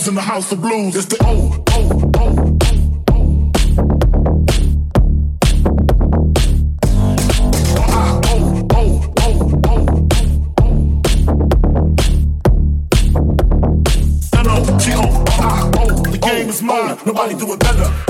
booze in the house of blues. It's the O, O, O. The game is mine, nobody do it better.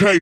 Okay.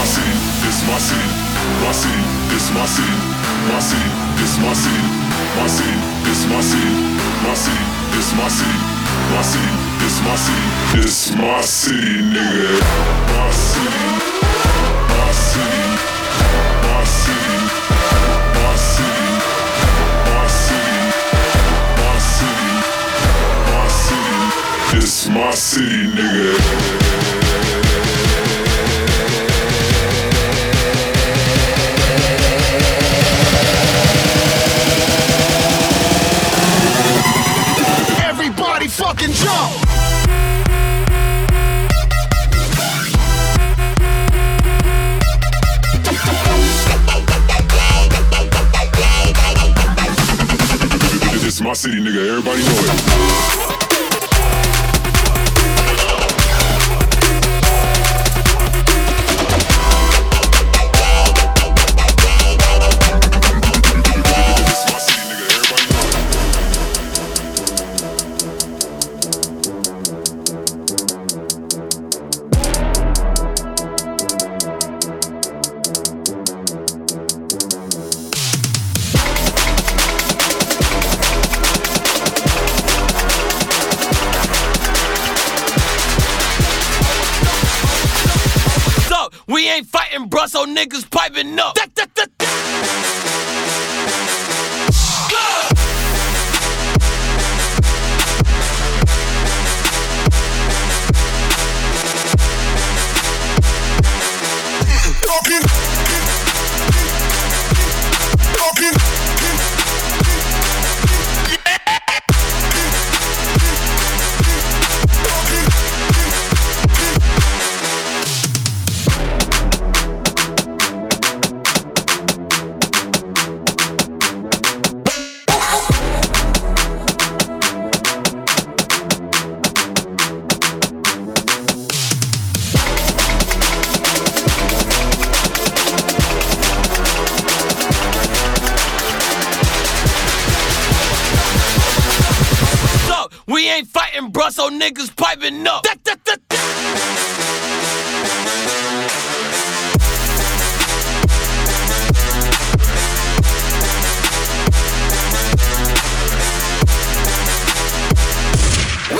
My city, this my city. My city, this my city. My city, this my city. My city, this my city. My city, this my city. My my city. Nigga. My city. My city. My city. My city. My city. My city. My my city, nigga. Fucking jump! This my city, nigga. Everybody know it. Fighting, niggas piping up. Da, da, da.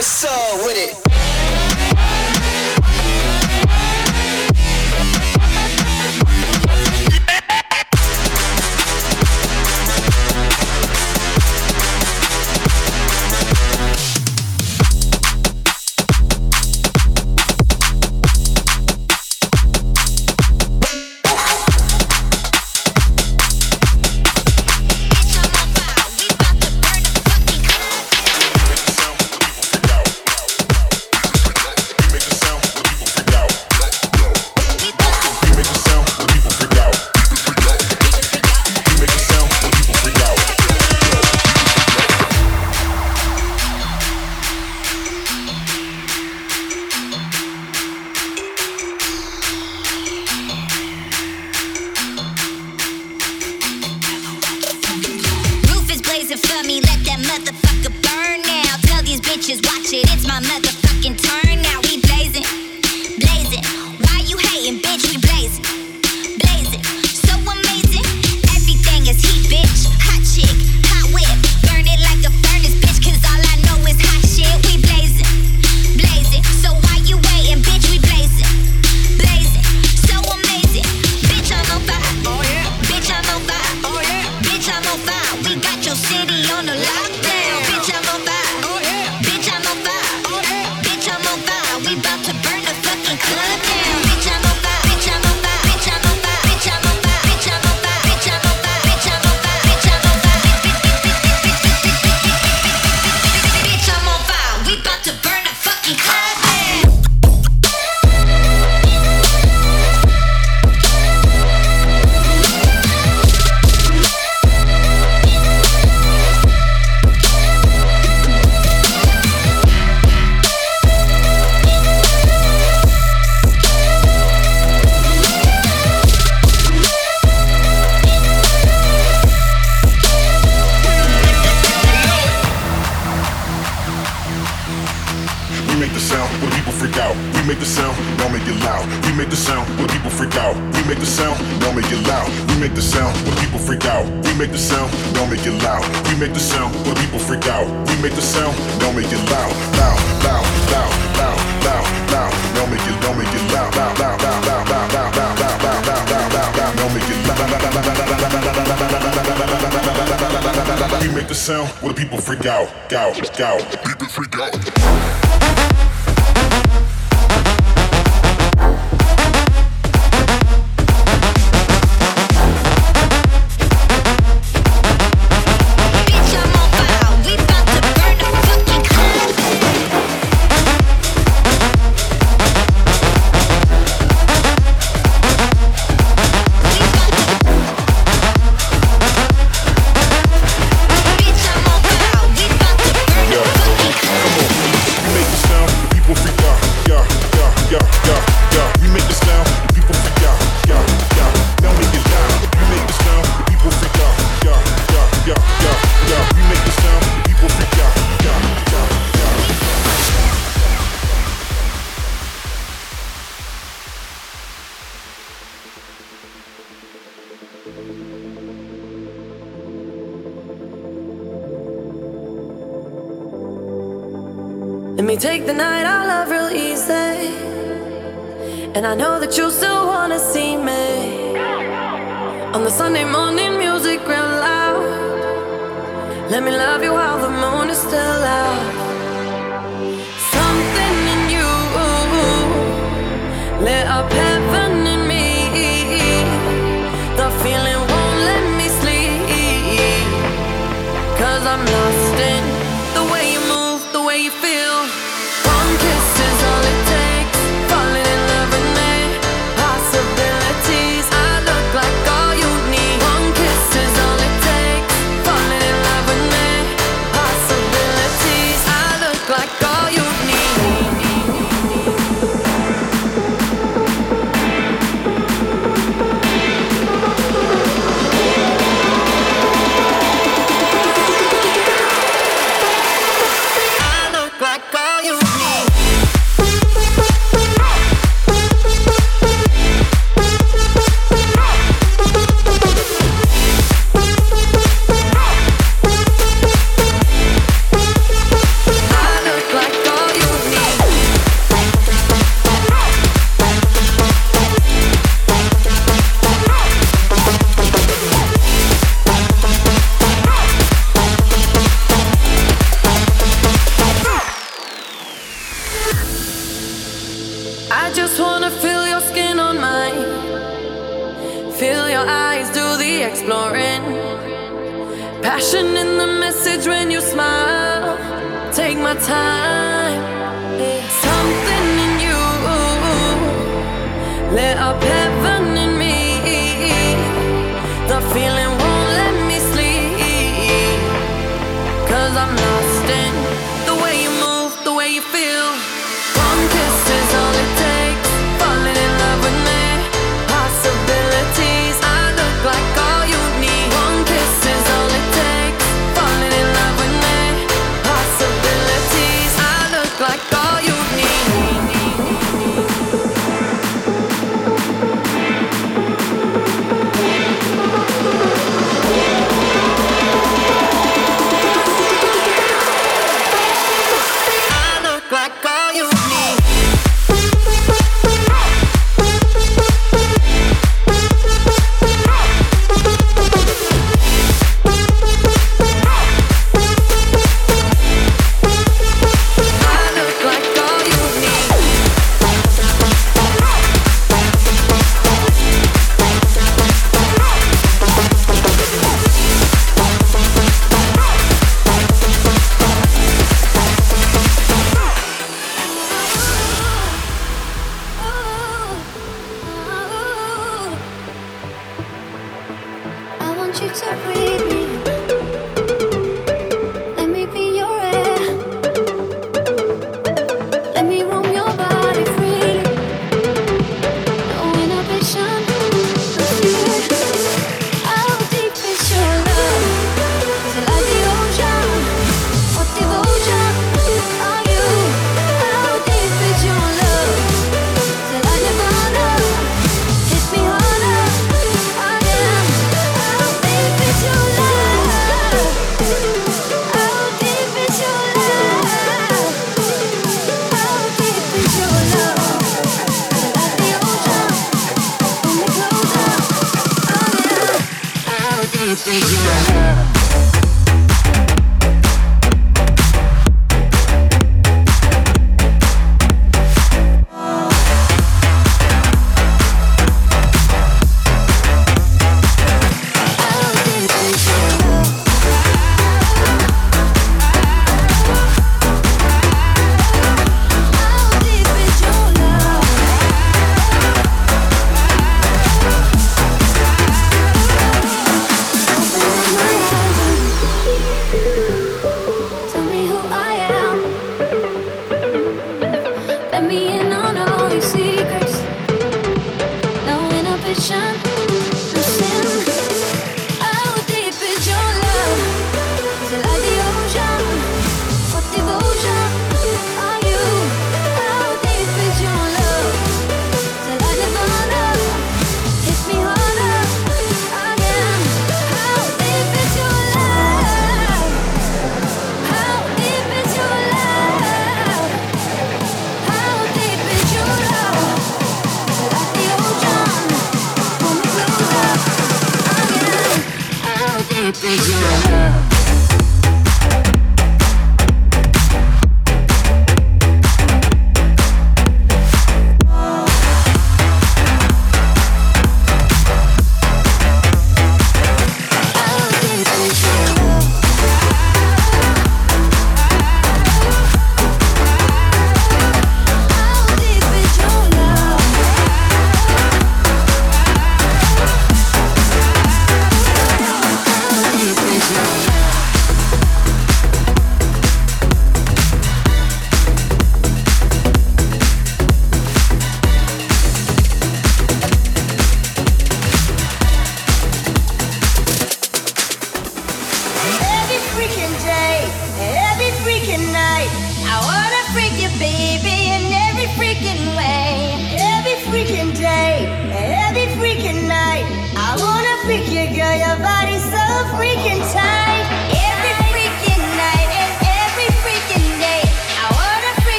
What's up with it? the sound where the people freak out, out, out. People freak out. love you while the moon is still out. I just wanna feel your skin on mine. Feel your eyes do the exploring. Passion in the message when you smile. Take my time. Something in you lit up heaven in me. The feeling won't let me sleep. Cause I'm.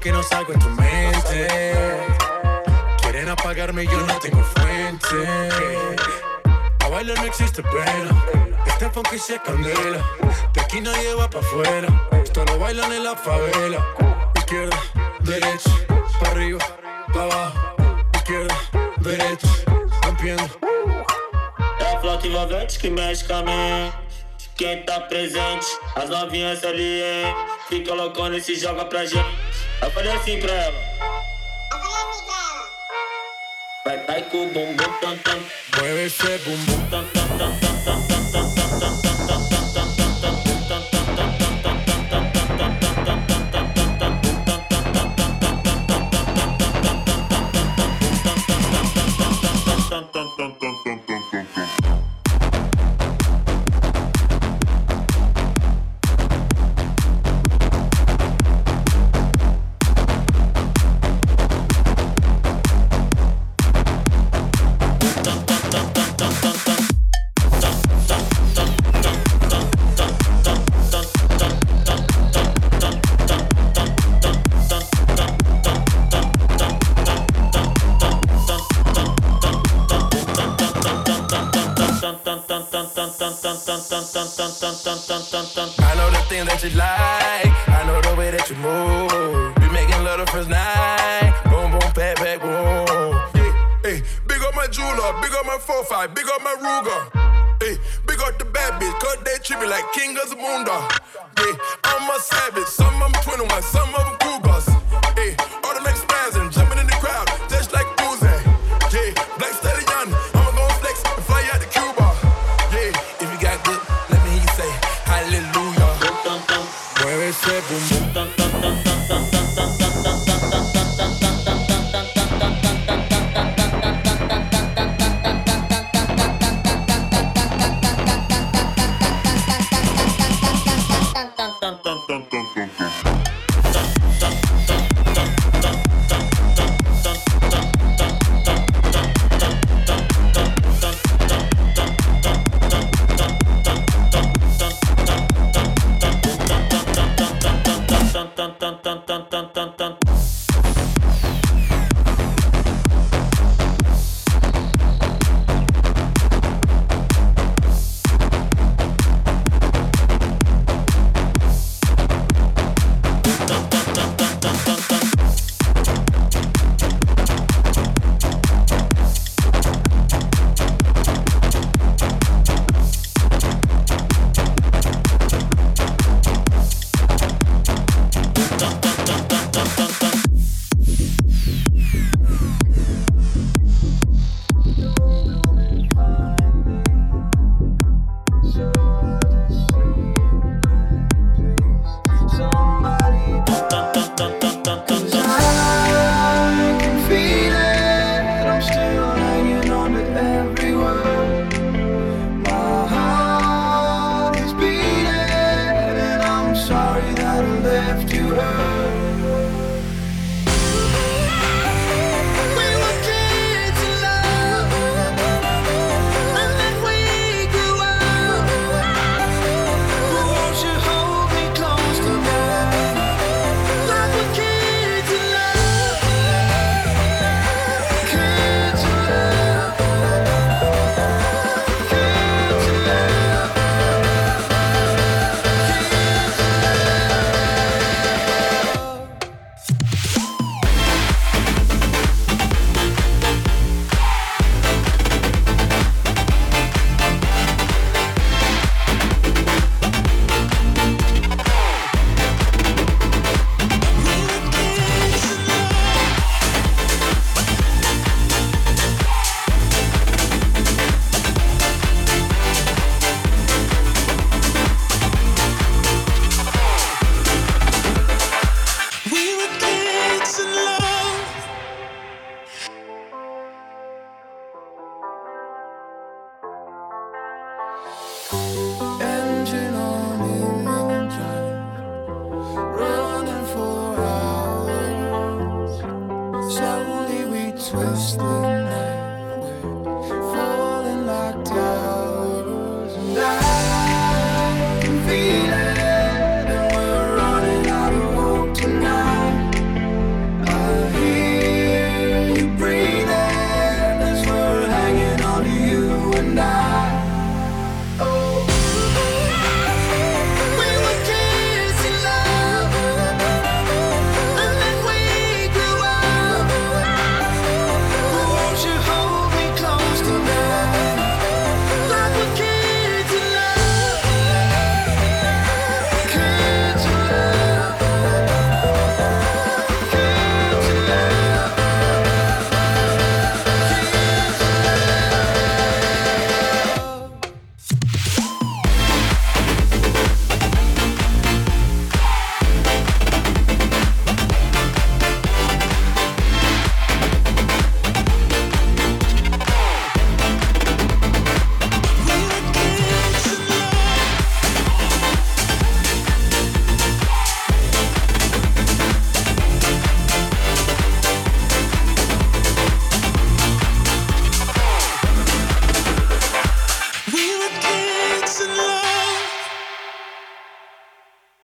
que no salgo en tu mente. Quieren apagarme y yo no tengo fuente. A bailar no existe pena. Este funky se candela. De aquí nadie va pa' afuera. Esto lo bailan en la favela. Izquierda, derecha, pa' arriba, pa' abajo. Izquierda, derecha, rompiendo. É a que mexe com. quem tá presente. As novinhas ali, hein? Fica loucona e se joga pra gente. Eu falei assim pra ela. Eu falei assim pra ela. Vai, vai com o bumbum, tam, tam. Vai, esse bumbum, tam, tam, tam, tam, tam, tam, tam, tam, tam. it live.